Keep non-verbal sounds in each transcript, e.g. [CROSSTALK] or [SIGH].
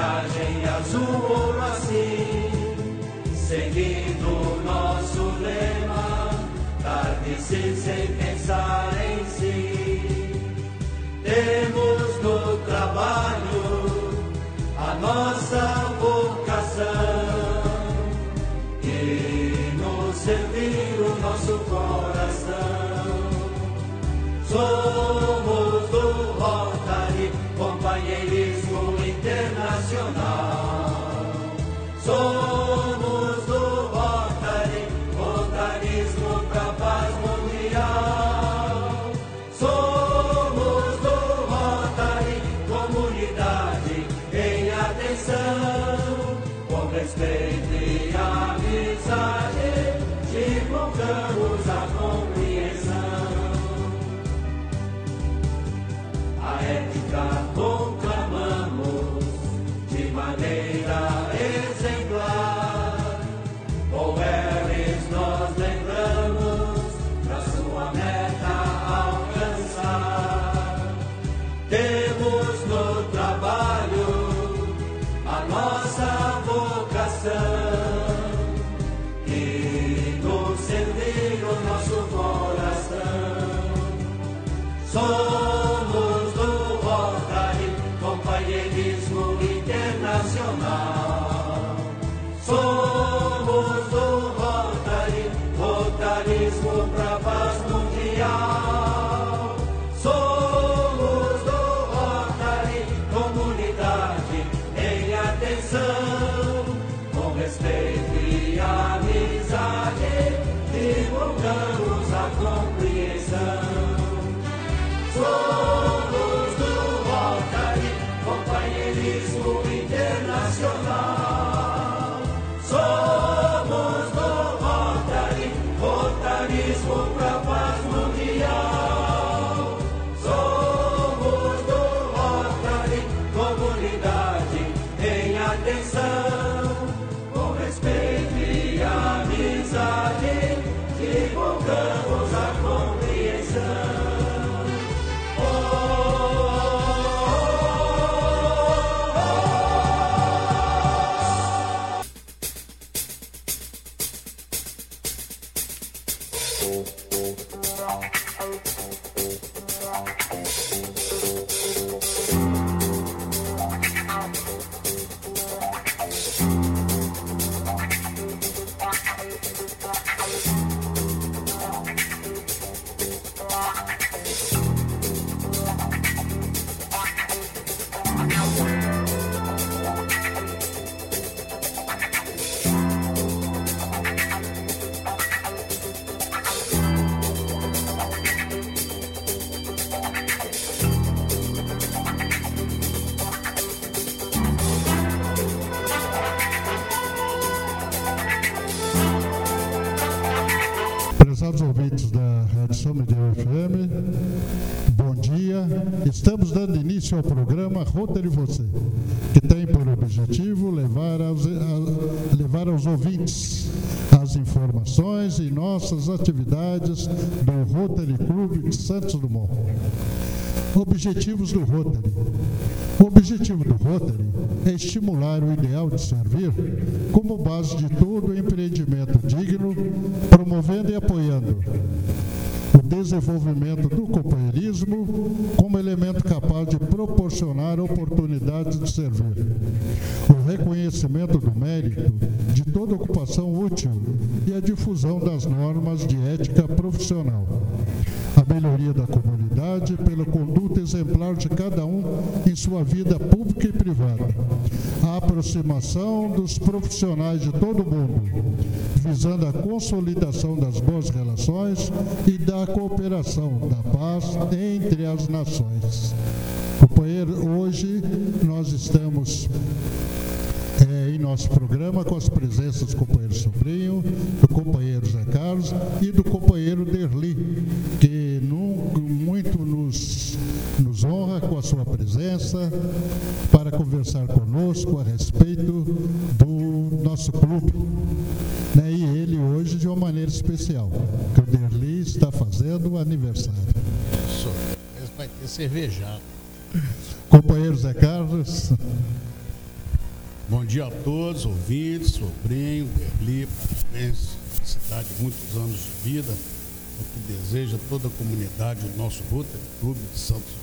bandagem azul ouro assim, seguindo nosso lema, tarde-se sem pensar em si. Temos no trabalho a nossa Esse é o programa Rotary de Você, que tem por objetivo levar aos, eh, a, levar aos ouvintes as informações e nossas atividades do Rotary Clube de Santos Dumont. Objetivos do Rotary. O objetivo do Rotary é estimular o ideal de servir como base de todo empreendimento digno, promovendo e apoiando desenvolvimento do companheirismo como elemento capaz de proporcionar oportunidades de servir, o reconhecimento do mérito de toda ocupação útil e a difusão das normas de ética profissional, a melhoria da comunidade pela conduta exemplar de cada um em sua vida pública e privada, a aproximação dos profissionais de todo o mundo, visando a consolidação das boas relações e da cooperação, da paz entre as nações. Companheiro, hoje nós estamos é, em nosso programa com as presenças do companheiro Sobrinho, do companheiro Zé Carlos e do companheiro Derli, que nos honra com a sua presença para conversar conosco a respeito do nosso clube. Né? E ele hoje de uma maneira especial, que o Derli está fazendo aniversário. Isso, vai ter cervejado. Companheiro Zé Carlos. Bom dia a todos, ouvintes, sobrinho, Berli, parabéns, cidade, muitos anos de vida, o que deseja toda a comunidade do nosso Rotary Clube de Santos.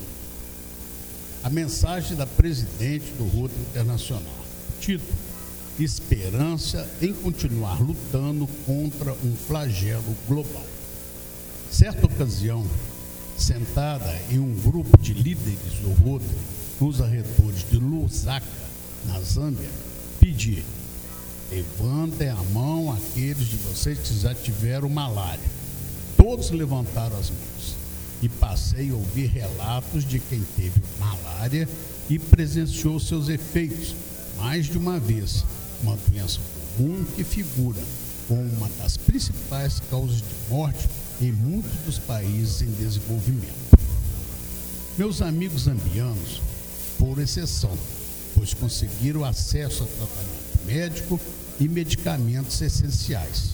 A mensagem da presidente do Rotary Internacional, título, Esperança em continuar lutando contra um flagelo global. Certa ocasião, sentada em um grupo de líderes do Rotary nos arredores de Lusaka, na Zâmbia, pedir: levantem a mão aqueles de vocês que já tiveram malária. Todos levantaram as mãos e passei a ouvir relatos de quem teve malária e presenciou seus efeitos mais de uma vez, uma doença comum que figura como uma das principais causas de morte em muitos dos países em desenvolvimento. Meus amigos zambianos, por exceção, pois conseguiram acesso a tratamento médico e medicamentos essenciais.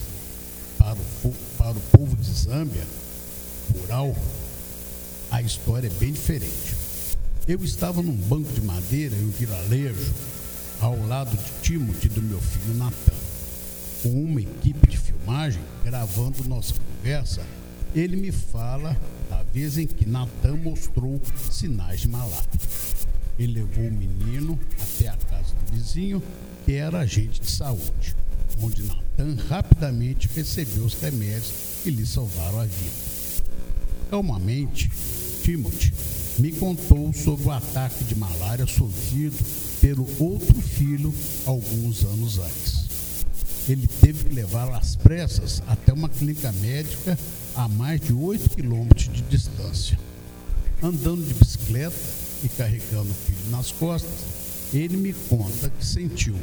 Para o, para o povo de Zâmbia, rural, a história é bem diferente. Eu estava num banco de madeira em vilarejo, ao lado de Timothy do meu filho Natan, com uma equipe de filmagem gravando nossa conversa. Ele me fala da vez em que Natan mostrou sinais de malária. Ele levou o menino até a casa do vizinho, que era agente de saúde, onde Natan rapidamente recebeu os remédios que lhe salvaram a vida. Calmamente, Timothy me contou sobre o ataque de malária sofrido pelo outro filho alguns anos antes. Ele teve que levá-lo às pressas até uma clínica médica a mais de 8 quilômetros de distância. Andando de bicicleta, e carregando o filho nas costas, ele me conta que sentiu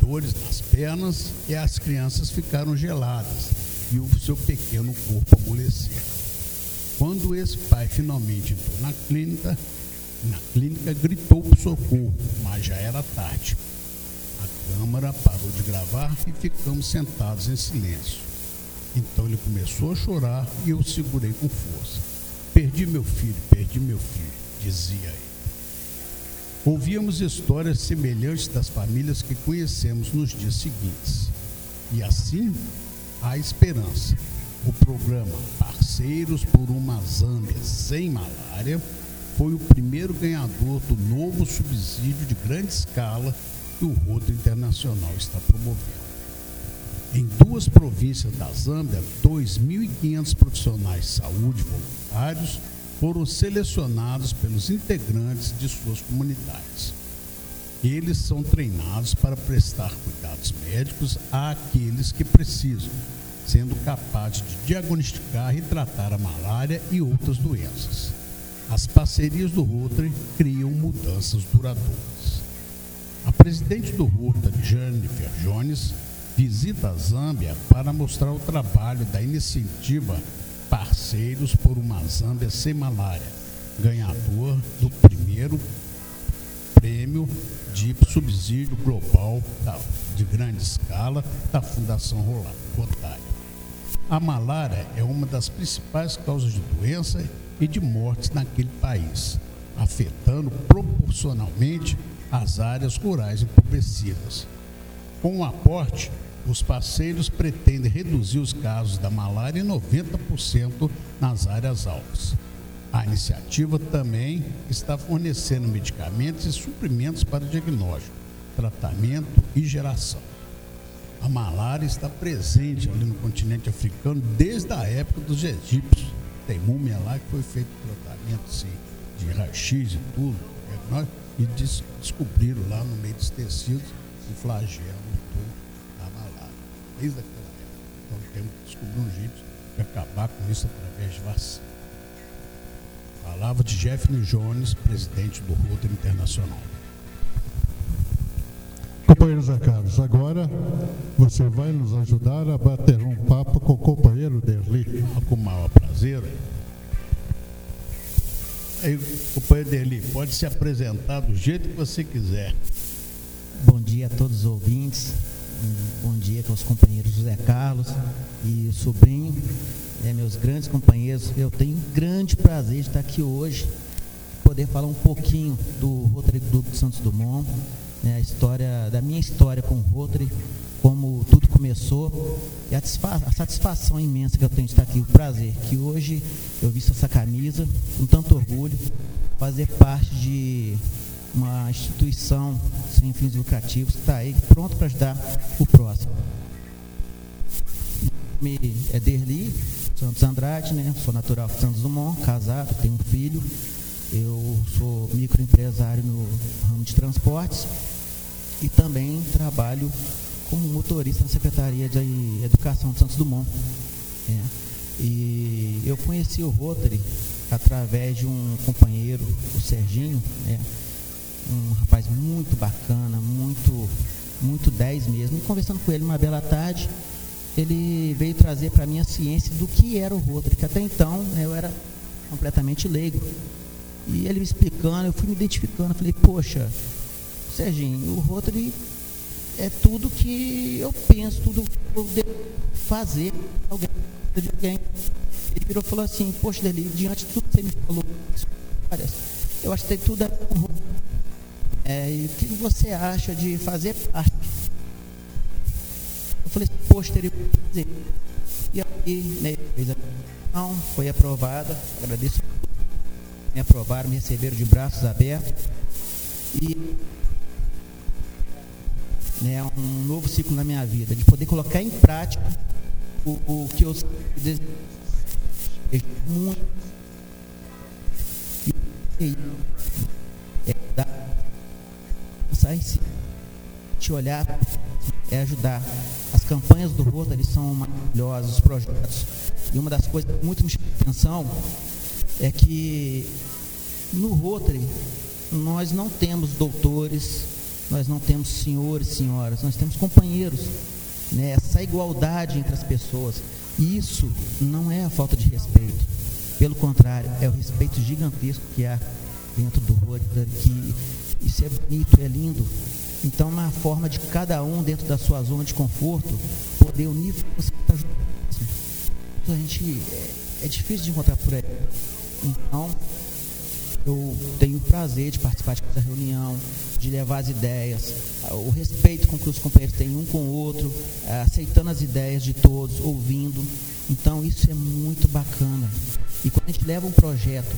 dores nas pernas e as crianças ficaram geladas e o seu pequeno corpo amolecer. Quando esse pai finalmente entrou na clínica, na clínica gritou por socorro, mas já era tarde. A câmara parou de gravar e ficamos sentados em silêncio. Então ele começou a chorar e eu segurei com força. Perdi meu filho, perdi meu filho dizia ele. Ouvíamos histórias semelhantes das famílias que conhecemos nos dias seguintes. E assim, há esperança. O programa Parceiros por uma Zâmbia Sem Malária foi o primeiro ganhador do novo subsídio de grande escala que o Rotary Internacional está promovendo. Em duas províncias da Zâmbia, 2.500 profissionais de saúde voluntários foram selecionados pelos integrantes de suas comunidades. Eles são treinados para prestar cuidados médicos àqueles que precisam, sendo capazes de diagnosticar e tratar a malária e outras doenças. As parcerias do Rotary criam mudanças duradouras. A presidente do Rotary, Jennifer Jones, visita a Zâmbia para mostrar o trabalho da iniciativa Parceiros por uma Zâmbia Sem Malária, ganhador do primeiro prêmio de subsídio global de grande escala da Fundação Rotária. A malária é uma das principais causas de doença e de mortes naquele país, afetando proporcionalmente as áreas rurais empobrecidas. Com o aporte Os parceiros pretendem reduzir os casos da malária em 90% nas áreas altas. A iniciativa também está fornecendo medicamentos e suprimentos para diagnóstico, tratamento e geração. A malária está presente ali no continente africano desde a época dos egípcios. Tem múmia lá que foi feito tratamento assim, de raio-x e tudo. Né? E des descobriram lá no meio dos tecidos o flagelo da malária. Desde aquela época. Então temos que descobrir um jeito de acabar com isso através de vacina. Palavra de Jeffrey Jones, presidente do Rotary Internacional. Companheiro Zé Carlos, agora você vai nos ajudar a bater um papo com o companheiro Derli. Com o maior prazer. Aí, companheiro Derli, pode se apresentar do jeito que você quiser. Bom dia a todos os ouvintes. Bom dia com os companheiros José Carlos e o sobrinho, né, meus grandes companheiros. Eu tenho um grande prazer de estar aqui hoje, poder falar um pouquinho do Rotary Clube de Santos Dumont, né, a história, da minha história com o Rotary, como tudo começou e a, a, satisfação imensa que eu tenho de estar aqui, o prazer que hoje eu visto essa camisa com tanto orgulho, fazer parte de uma instituição sem fins lucrativos que está aí pronto para ajudar o próximo. Me é Derli Santos Andrade, né? Sou natural de Santos Dumont, casado, tenho um filho. Eu sou microempresário no ramo de transportes e também trabalho como motorista na Secretaria de Educação de Santos Dumont. É. E eu conheci o Rotary através de um companheiro, o Serginho, é, um rapaz muito bacana, muito, muito 10 mesmo. E conversando com ele uma bela tarde, ele veio trazer para mim a ciência do que era o Rotary, que até então né, eu era completamente leigo. E ele me explicando, eu fui me identificando, falei, poxa, Serginho, o Rotary é tudo que eu penso, tudo que eu devo fazer alguém, de alguém. Ele virou e falou assim, poxa, Deli, diante de tudo que você me falou, eu acho que tem tudo a ver com o Rotary. É, e o que você acha de fazer parte? Eu falei, poxa, teria que fazer. E aí, né, fez a foi aprovada, agradeço. Me aprovaram, me receberam de braços abertos. E né, um novo ciclo na minha vida, de poder colocar em prática o, o que eu desejo muito. E, é, dar, em si, te olhar, é ajudar. As campanhas do Rotary são maravilhosas, os projetos. E uma das coisas que muito me chama atenção é que no Rotary nós não temos doutores, nós não temos senhores, senhoras, nós temos companheiros. Né? Essa igualdade entre as pessoas. Isso não é a falta de respeito. Pelo contrário, é o respeito gigantesco que há dentro do Rotary, que isso é bonito, é lindo. Então, uma forma de cada um, dentro da sua zona de conforto, poder unir para ajudar. A gente, é, é difícil de encontrar por aí. Então, eu tenho o prazer de participar dessa reunião, de levar as ideias, o respeito com que os companheiros têm um com o outro, é, aceitando as ideias de todos, ouvindo. Então isso é muito bacana. E quando a gente leva um projeto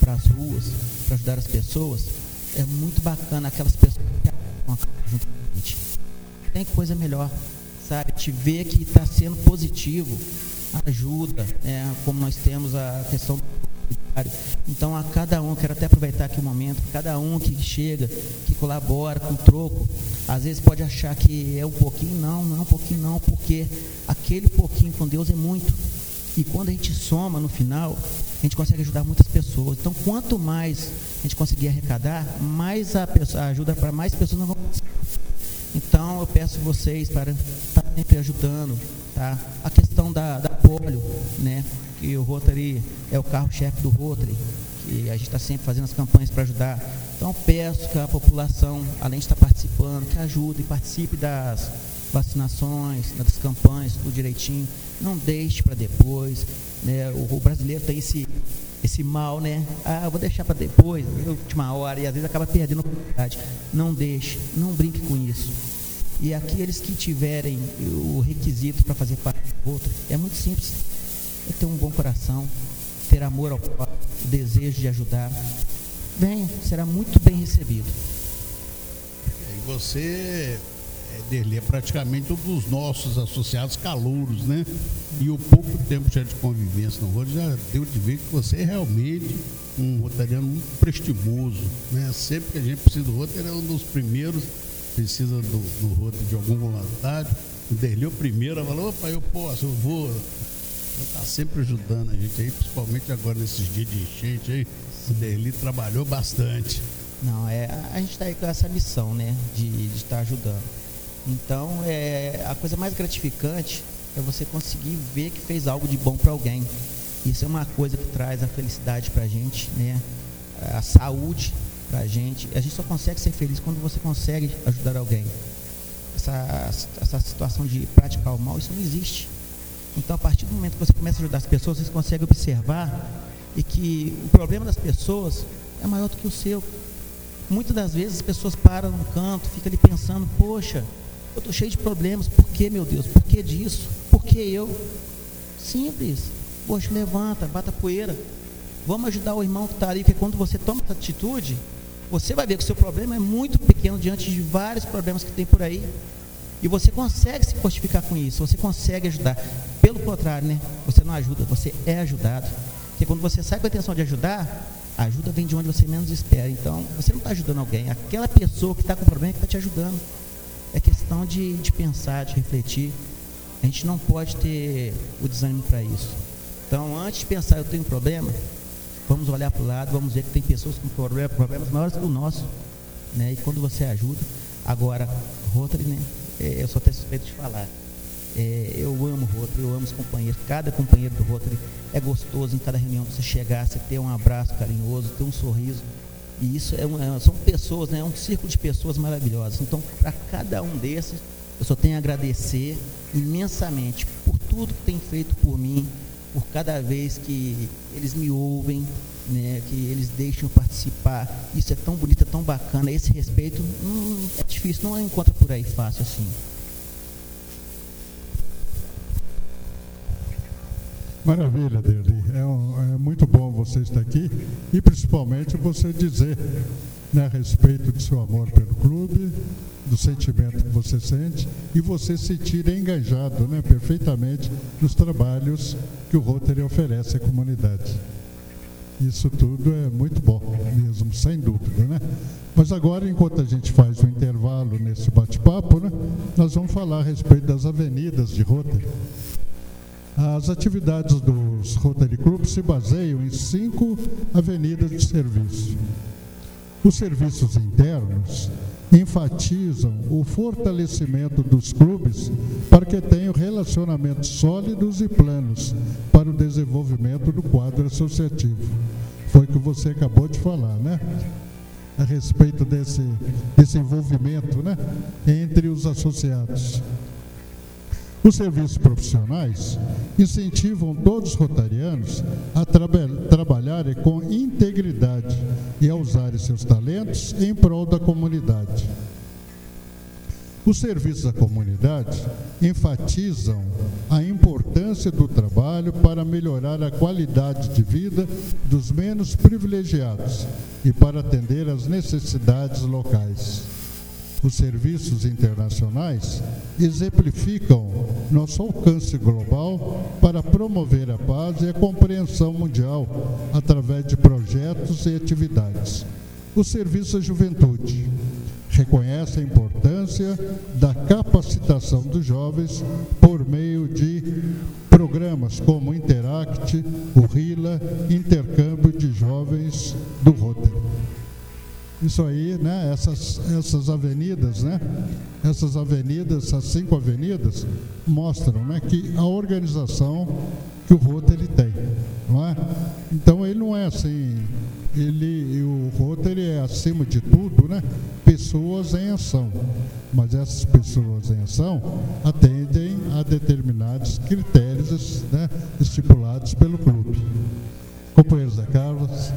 para as ruas, para ajudar as pessoas, é muito bacana aquelas pessoas que junto com a gente. Tem coisa melhor, sabe? Te ver que está sendo positivo, ajuda, né? como nós temos a questão do então, a cada um, quero até aproveitar aqui o um momento, cada um que chega, que colabora com troco, às vezes pode achar que é um pouquinho, não, não é um pouquinho, não, porque aquele pouquinho com Deus é muito. E quando a gente soma no final, a gente consegue ajudar muitas pessoas. Então, quanto mais a gente conseguir arrecadar, mais a, pessoa, a ajuda para mais pessoas nós vamos. Então, eu peço vocês para estar sempre ajudando, tá? A questão da, da polio, né? Que o Rotary é o carro-chefe do Rotary, que a gente está sempre fazendo as campanhas para ajudar. Então peço que a população, além de estar participando, que ajude participe das vacinações, das campanhas, tudo direitinho. Não deixe para depois. Né? O, o, brasileiro tem esse, esse mal, né? Ah, vou deixar para depois, última hora, e às vezes acaba perdendo a oportunidade. Não deixe, não brinque com isso. E aqueles que tiverem o requisito para fazer parte do outro, é muito simples. É ter um bom coração, ter amor ao próximo, desejo de ajudar. Venha, será muito bem recebido. E você, dele é praticamente um dos nossos associados calouros, né? E o pouco tempo já de convivência no Rodo já deu de ver que você é realmente um rotariano muito prestimoso, né? Sempre que a gente precisa do roteiro, é um dos primeiros precisa do, do roteiro de alguma vontade. O Derli, o primeiro, falou, opa, eu posso, eu vou. Está sempre ajudando a gente aí, principalmente agora nesses dias de enchente aí. O Derli trabalhou bastante. Não, é, a gente está aí com essa missão, né, de estar tá ajudando. Então, é, a coisa mais gratificante é você conseguir ver que fez algo de bom para alguém. Isso é uma coisa que traz a felicidade para a gente, né? a saúde para a gente. A gente só consegue ser feliz quando você consegue ajudar alguém. Essa, essa situação de praticar o mal, isso não existe. Então, a partir do momento que você começa a ajudar as pessoas, você consegue observar e que o problema das pessoas é maior do que o seu. Muitas das vezes as pessoas param no canto, ficam ali pensando, poxa, eu estou cheio de problemas, por que, meu Deus? Por que disso? Por que eu? Simples. Poxa, levanta, bata poeira. Vamos ajudar o irmão que está ali, porque quando você toma essa atitude, você vai ver que o seu problema é muito pequeno diante de vários problemas que tem por aí. E você consegue se fortificar com isso, você consegue ajudar. Pelo contrário, né? Você não ajuda, você é ajudado. Porque quando você sai com a intenção de ajudar, a ajuda vem de onde você menos espera. Então, você não está ajudando alguém, aquela pessoa que está com problema é que está te ajudando. É questão de, de pensar, de refletir. A gente não pode ter o desânimo para isso. Então, antes de pensar, eu tenho um problema, vamos olhar para o lado, vamos ver que tem pessoas com problemas maiores que o nosso. Né? E quando você ajuda, agora, Rotary, né? É, eu sou até suspeito de falar. É, eu amo Rotary, eu amo os companheiros. Cada companheiro do Rotary é gostoso em cada reunião você chegar, você ter um abraço carinhoso, ter um sorriso. E isso é, um, é são pessoas, né? é um círculo de pessoas maravilhosas. Então, para cada um desses, eu só tenho a agradecer imensamente por tudo que tem feito por mim, por cada vez que eles me ouvem, né, que eles deixam participar. Isso é tão bonito, é tão bacana. Esse respeito hum, é difícil, não encontra por aí fácil assim. Maravilha, Derli. É, um, é, muito bom você estar aqui e principalmente você dizer né, a respeito do seu amor pelo clube, do sentimento que você sente e você se sentir engajado né, perfeitamente nos trabalhos que o Rotary oferece à comunidade. Isso tudo é muito bom mesmo, sem dúvida, né? Mas agora, enquanto a gente faz o intervalo nesse bate-papo, né, nós vamos falar a respeito das avenidas de Rotary. As atividades dos Rotary Club se baseiam em cinco avenidas de serviço. Os serviços internos enfatizam o fortalecimento dos clubes para que tenham relacionamentos sólidos e planos para o desenvolvimento do quadro associativo. Foi o que você acabou de falar, né? A respeito desse, desse envolvimento né? entre os associados. Os serviços profissionais incentivam todos os rotarianos a tra trabalharem com integridade e a usarem seus talentos em prol da comunidade. Os serviços da comunidade enfatizam a importância do trabalho para melhorar a qualidade de vida dos menos privilegiados e para atender às necessidades locais os serviços internacionais exemplificam nosso alcance global para promover a paz e a compreensão mundial através de projetos e atividades. O Serviço à Juventude reconhece a importância da capacitação dos jovens por meio de programas como Interact, o RILA, Intercâmbio de Jovens do Rotary. Isso aí, né? Essas, essas avenidas, né? Essas avenidas, essas cinco avenidas, mostram né, que a organização que o Rotary tem. Não é? Então ele não é assim, ele, o Rotary é acima de tudo, né? Pessoas em ação. Mas essas pessoas em ação atendem a determinados critérios né, estipulados pelo clube. Companheiros da Carlos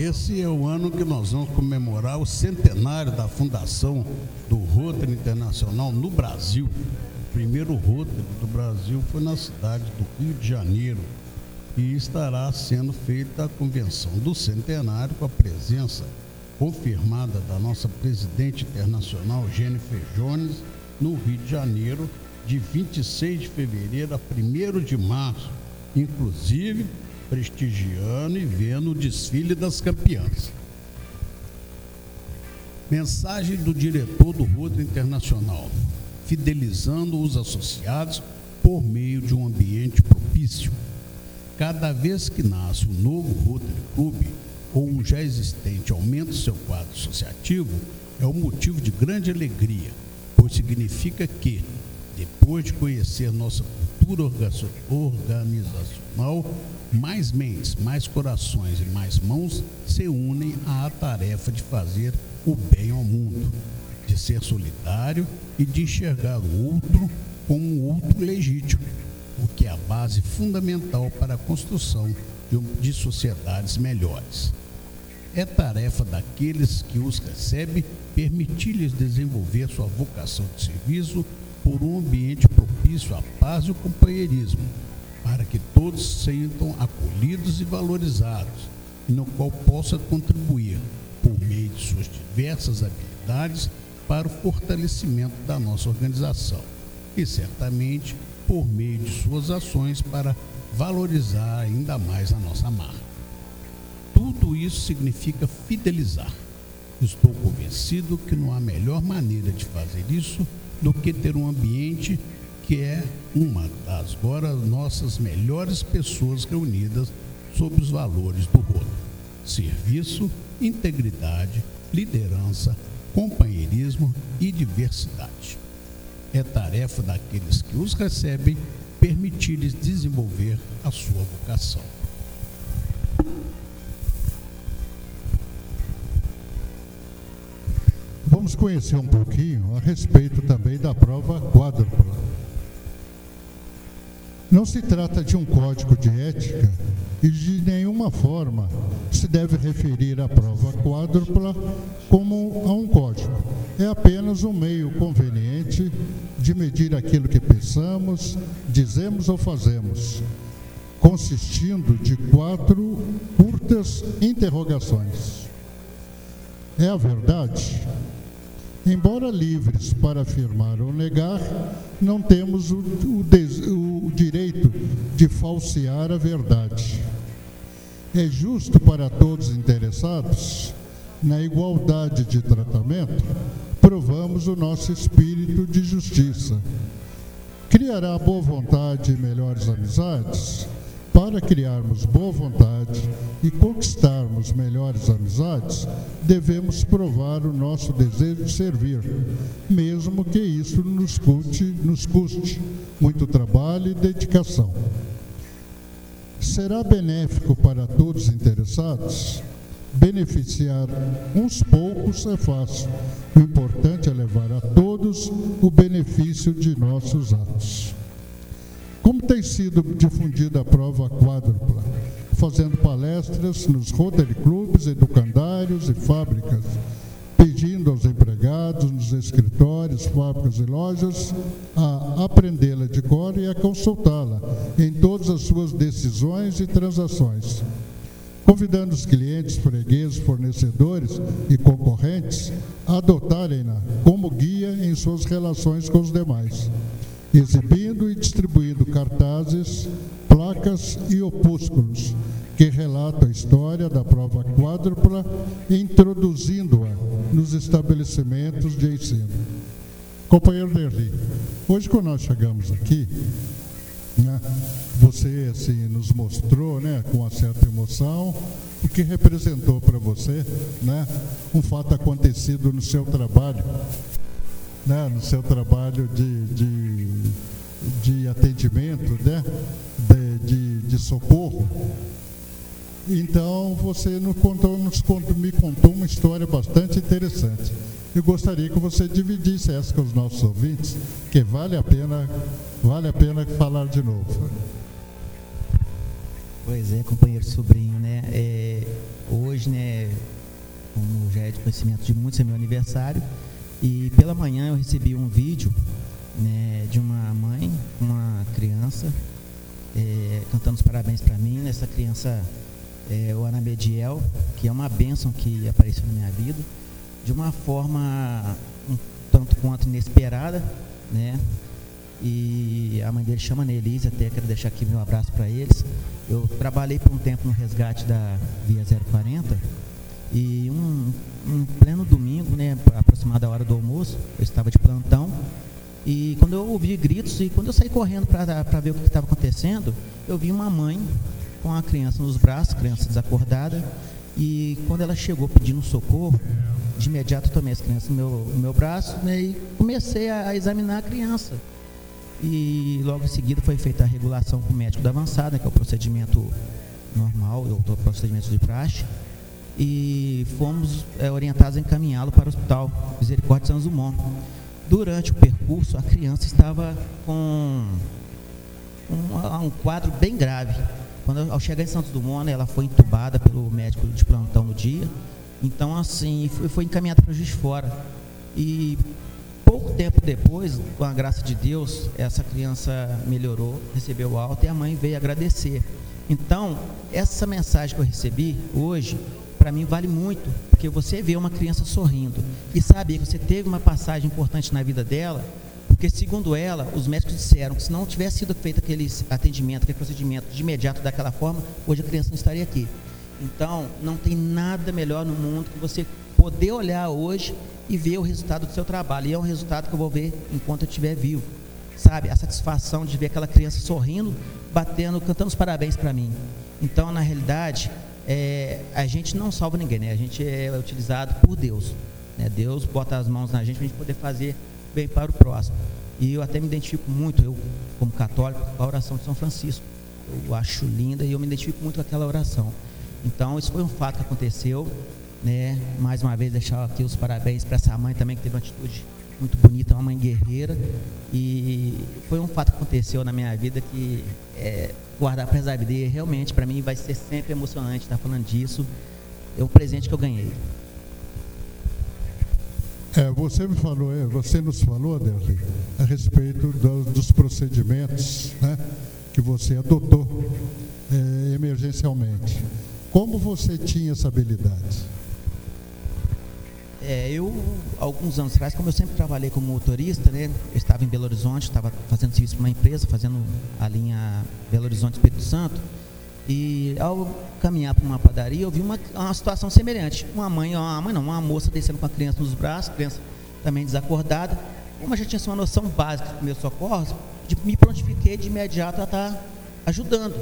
Esse é o ano que nós vamos comemorar o centenário da fundação do Rotary Internacional no Brasil. O primeiro Rotary do Brasil foi na cidade do Rio de Janeiro. E estará sendo feita a convenção do centenário com a presença confirmada da nossa presidente internacional, Jennifer Jones, no Rio de Janeiro, de 26 de fevereiro a 1 de março, inclusive prestigiando e vendo o desfile das campeãs. Mensagem do diretor do Rotary Internacional, fidelizando os associados por meio de um ambiente propício. Cada vez que nasce um novo Rotary Club ou um já existente aumenta seu quadro associativo, é um motivo de grande alegria, pois significa que, depois de conhecer nossa cultura organizacional, mais mentes, mais corações e mais mãos se unem à tarefa de fazer o bem ao mundo, de ser solidário e de enxergar o outro como um outro legítimo, o que é a base fundamental para a construção de sociedades melhores. É tarefa daqueles que os recebem permitir-lhes desenvolver sua vocação de serviço por um ambiente propício à paz e ao companheirismo, para que todos se sintam acolhidos e valorizados, e no qual possa contribuir, por meio de suas diversas habilidades, para o fortalecimento da nossa organização e, certamente, por meio de suas ações para valorizar ainda mais a nossa marca. Tudo isso significa fidelizar. Estou convencido que não há melhor maneira de fazer isso do que ter um ambiente que é uma das agora nossas melhores pessoas reunidas sob os valores do rolo: serviço, integridade, liderança, companheirismo e diversidade. É tarefa daqueles que os recebem permitir-lhes desenvolver a sua vocação. Vamos conhecer um pouquinho a respeito também da prova quádrupla. Não se trata de um código de ética e de nenhuma forma se deve referir à prova quádrupla como a um código. É apenas um meio conveniente de medir aquilo que pensamos, dizemos ou fazemos, consistindo de quatro curtas interrogações. É a verdade? Embora livres para afirmar ou negar, não temos o, o, o, direito de falsear a verdade. É justo para todos interessados, na igualdade de tratamento, provamos o nosso espírito de justiça. Criará boa vontade e melhores amizades? Para criarmos boa vontade e conquistarmos melhores amizades, devemos provar o nosso desejo de servir, mesmo que isso nos custe, nos custe muito trabalho e dedicação. Será benéfico para todos interessados? Beneficiar uns poucos é fácil. O importante é levar a todos o benefício de nossos atos. Como tem sido difundida a prova quádrupla? Fazendo palestras nos Rotary Clubs, educandários e fábricas, pedindo aos empregados nos escritórios, fábricas e lojas a aprendê-la de cor e a consultá-la em todas as suas decisões e transações. Convidando os clientes, fregueses, fornecedores e concorrentes a adotarem-na como guia em suas relações com os demais exibindo distribuindo cartazes, placas e opúsculos que relatam a história da prova quádrupla, introduzindo-a nos estabelecimentos de ensino. Companheiro Derli, hoje quando nós chegamos aqui, né, você assim, nos mostrou né, com uma certa emoção o que representou para você né, um fato acontecido no seu trabalho né, no seu trabalho de, de, de atendimento, né, de, de, de socorro. Então você nos contou, nos contou, me contou uma história bastante interessante. Eu gostaria que você dividisse essa com os nossos ouvintes, que vale a pena, vale a pena falar de novo. Pois é, companheiro sobrinho, né? É, hoje né, como já é de conhecimento de muitos, é meu aniversário. E pela manhã eu recebi um vídeo né, de uma mãe, uma criança, é, cantando os parabéns para mim. Essa criança é o Ana Bediel, que é uma bênção que apareceu na minha vida, de uma forma um tanto quanto inesperada, né? E a mãe dele chama Nelise, até quero deixar aqui meu abraço para eles. Eu trabalhei por um tempo no resgate da Via 040 e um, um pleno domingo, né, aproximada a hora do almoço, eu estava de plantão e quando eu ouvi gritos e quando eu saí correndo para ver o que estava acontecendo, eu vi uma mãe com a criança nos braços, criança desacordada, e quando ela chegou pedindo socorro, de imediato eu tomei as crianças no meu, no meu braço né, e comecei a, a, examinar a criança. E logo em seguida foi feita a regulação com o médico da avançada, que é o procedimento normal, o procedimento de praxe, e fomos é, orientados a encaminhá-lo para o Hospital Misericórdia de São Zumon. Durante o percurso, a criança estava com um, um quadro bem grave. Quando ao chegar em Santos Dumont, né, ela foi entubada pelo médico de plantão no dia então, assim, foi, foi encaminhado para o juiz fora. E pouco tempo depois, com a graça de Deus, essa criança melhorou, recebeu alta e a mãe veio agradecer. Então, essa mensagem que eu recebi hoje, para mim vale muito, porque você vê uma criança sorrindo e saber que você teve uma passagem importante na vida dela, porque segundo ela, os médicos disseram que se não tivesse sido feito aquele atendimento, aquele procedimento de imediato daquela forma, hoje a criança não estaria aqui. Então, não tem nada melhor no mundo que você poder olhar hoje e ver o resultado do seu trabalho. E é um resultado que eu vou ver enquanto eu estiver vivo. Sabe? A satisfação de ver aquela criança sorrindo, batendo, cantando os parabéns para mim. Então, na realidade, é, a gente não salva ninguém, né? A gente é utilizado por Deus. Né? Deus bota as mãos na gente para a gente poder fazer bem para o próximo. E eu até me identifico muito, eu como católico, com a oração de São Francisco. Eu acho linda e eu me identifico muito com aquela oração. Então, isso foi um fato que aconteceu. Né? Mais uma vez, deixar aqui os parabéns para essa mãe também, que teve uma atitude muito bonita, uma mãe guerreira. E foi um fato que aconteceu na minha vida que é, guardar para. E realmente, para mim, vai ser sempre emocionante estar falando disso. É um presente que eu ganhei. É, você me falou, é, você nos falou, Adelri, a respeito do, dos procedimentos né, que você adotou é, emergencialmente. Como você tinha essa habilidade? É, eu, alguns anos atrás, como eu sempre trabalhei como motorista, né, eu estava em Belo Horizonte, estava fazendo serviço para uma empresa, fazendo a linha Belo Horizonte Espírito Santo, e ao caminhar para uma padaria, eu vi uma, uma situação semelhante. Uma mãe, uma mãe não, uma moça descendo com a criança nos braços, criança também desacordada. Como eu já tinha uma noção básica de meus socorros, me prontifiquei de imediato a estar ajudando.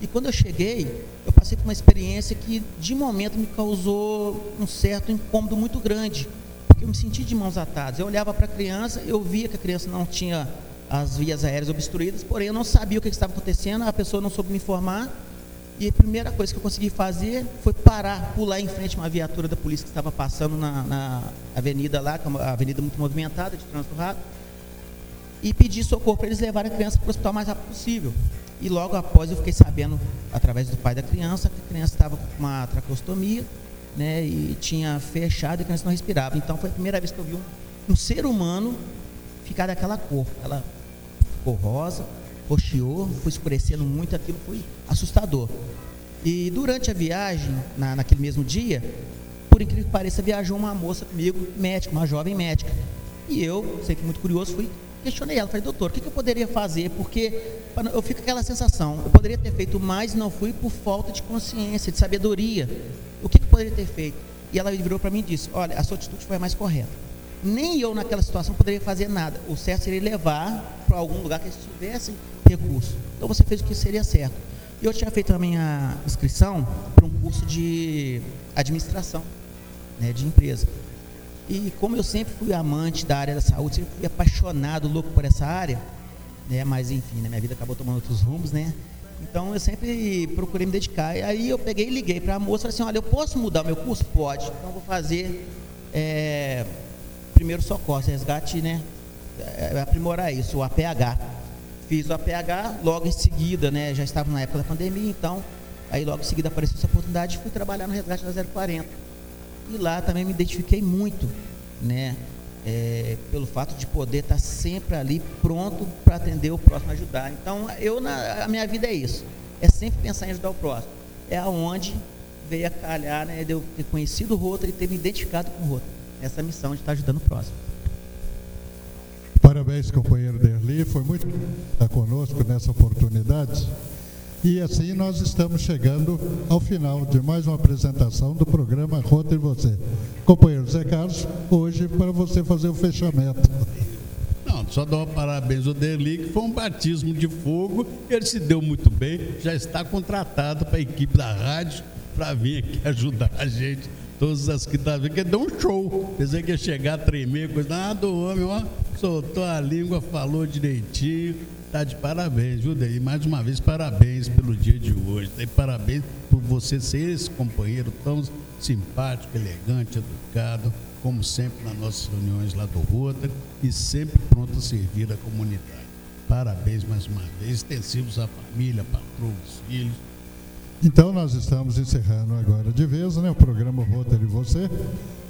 E quando eu cheguei, eu passei por uma experiência que de momento me causou um certo incômodo muito grande, porque eu me senti de mãos atadas. Eu olhava para a criança, eu via que a criança não tinha as vias aéreas obstruídas, porém eu não sabia o que estava acontecendo, a pessoa não soube me informar. E a primeira coisa que eu consegui fazer foi parar, pular em frente a uma viatura da polícia que estava passando na, na avenida lá, que é uma avenida muito movimentada, de trânsito rápido, e pedir socorro para eles levarem a criança para o hospital mais rápido possível. E logo após eu fiquei sabendo, através do pai da criança, que a criança estava com uma traqueostomia, né, e tinha fechado e a criança não respirava. Então foi a primeira vez que eu vi um, um ser humano ficar daquela cor. Ela ficou rosa, roxeou, foi escurecendo muito, aquilo foi assustador. E durante a viagem, na, naquele mesmo dia, por incrível que pareça, viajou uma moça comigo, médica, uma jovem médica. E eu, sempre muito curioso, fui questionei ela, falei, doutor, o que, eu poderia fazer? Porque eu fico com aquela sensação, eu poderia ter feito mais não fui por falta de consciência, de sabedoria. O que, eu poderia ter feito? E ela virou para mim e disse, olha, a sua atitude foi a mais correta. Nem eu naquela situação poderia fazer nada. O certo seria levar para algum lugar que eles tivessem recurso. Então você fez o que seria certo. E eu tinha feito a minha inscrição para um curso de administração né, de empresa. E como eu sempre fui amante da área da saúde, sempre fui apaixonado, louco por essa área, né? Mas enfim, né? minha vida acabou tomando outros rumos, né? Então eu sempre procurei me dedicar. E aí eu peguei e liguei para a moça e falei assim, olha, eu posso mudar meu curso? Pode. Então vou fazer é, primeiro socorro, resgate, né? É, aprimorar isso, o APH. Fiz o APH, logo em seguida, né? Já estava na época da pandemia, então Aí logo em seguida apareceu essa oportunidade e fui trabalhar no resgate da 040. E lá também me identifiquei muito, né? É, pelo fato de poder estar sempre ali pronto para atender o próximo, ajudar. Então, eu na, a minha vida é isso, é sempre pensar em ajudar o próximo. É aonde veio a calhar, né, de eu ter conhecido o Rotary e ter me identificado com o Rotary. Essa missão de estar ajudando o próximo. Parabéns, companheiro Derli, foi muito estar conosco nessa oportunidade. E assim nós estamos chegando ao final de mais uma apresentação do programa Rota e Você. Companheiro Zé Carlos, hoje para você fazer o fechamento. Não, só dar parabéns ao Derli, que foi um batismo de fogo, ele se deu muito bem, já está contratado para a equipe da rádio para vir aqui [LAUGHS] ajudar a gente todas as que tá que deu um show. Pensei que ia chegar a tremer, coisa. Nada, o homem, ó, soltou a língua, falou direitinho, Tá de parabéns, viu, E mais uma vez, parabéns pelo dia de hoje. E parabéns por você ser esse companheiro tão simpático, elegante, educado, como sempre nas nossas reuniões lá do Rotary e sempre pronto a servir a comunidade. Parabéns mais uma vez, extensivos à família, patroa, filhos. Então nós estamos encerrando agora de vez né, o programa Rotary Você,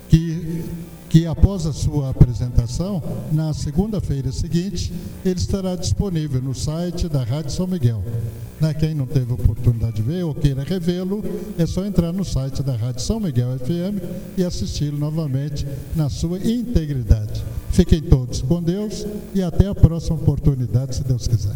que que após a sua apresentação, na segunda-feira seguinte, ele estará disponível no site da Rádio São Miguel. Né? Quem não teve oportunidade de ver ou queira revê-lo, é só entrar no site da Rádio São Miguel FM e assisti-lo novamente na sua integridade. Fiquem todos com Deus e até a próxima oportunidade, se Deus quiser.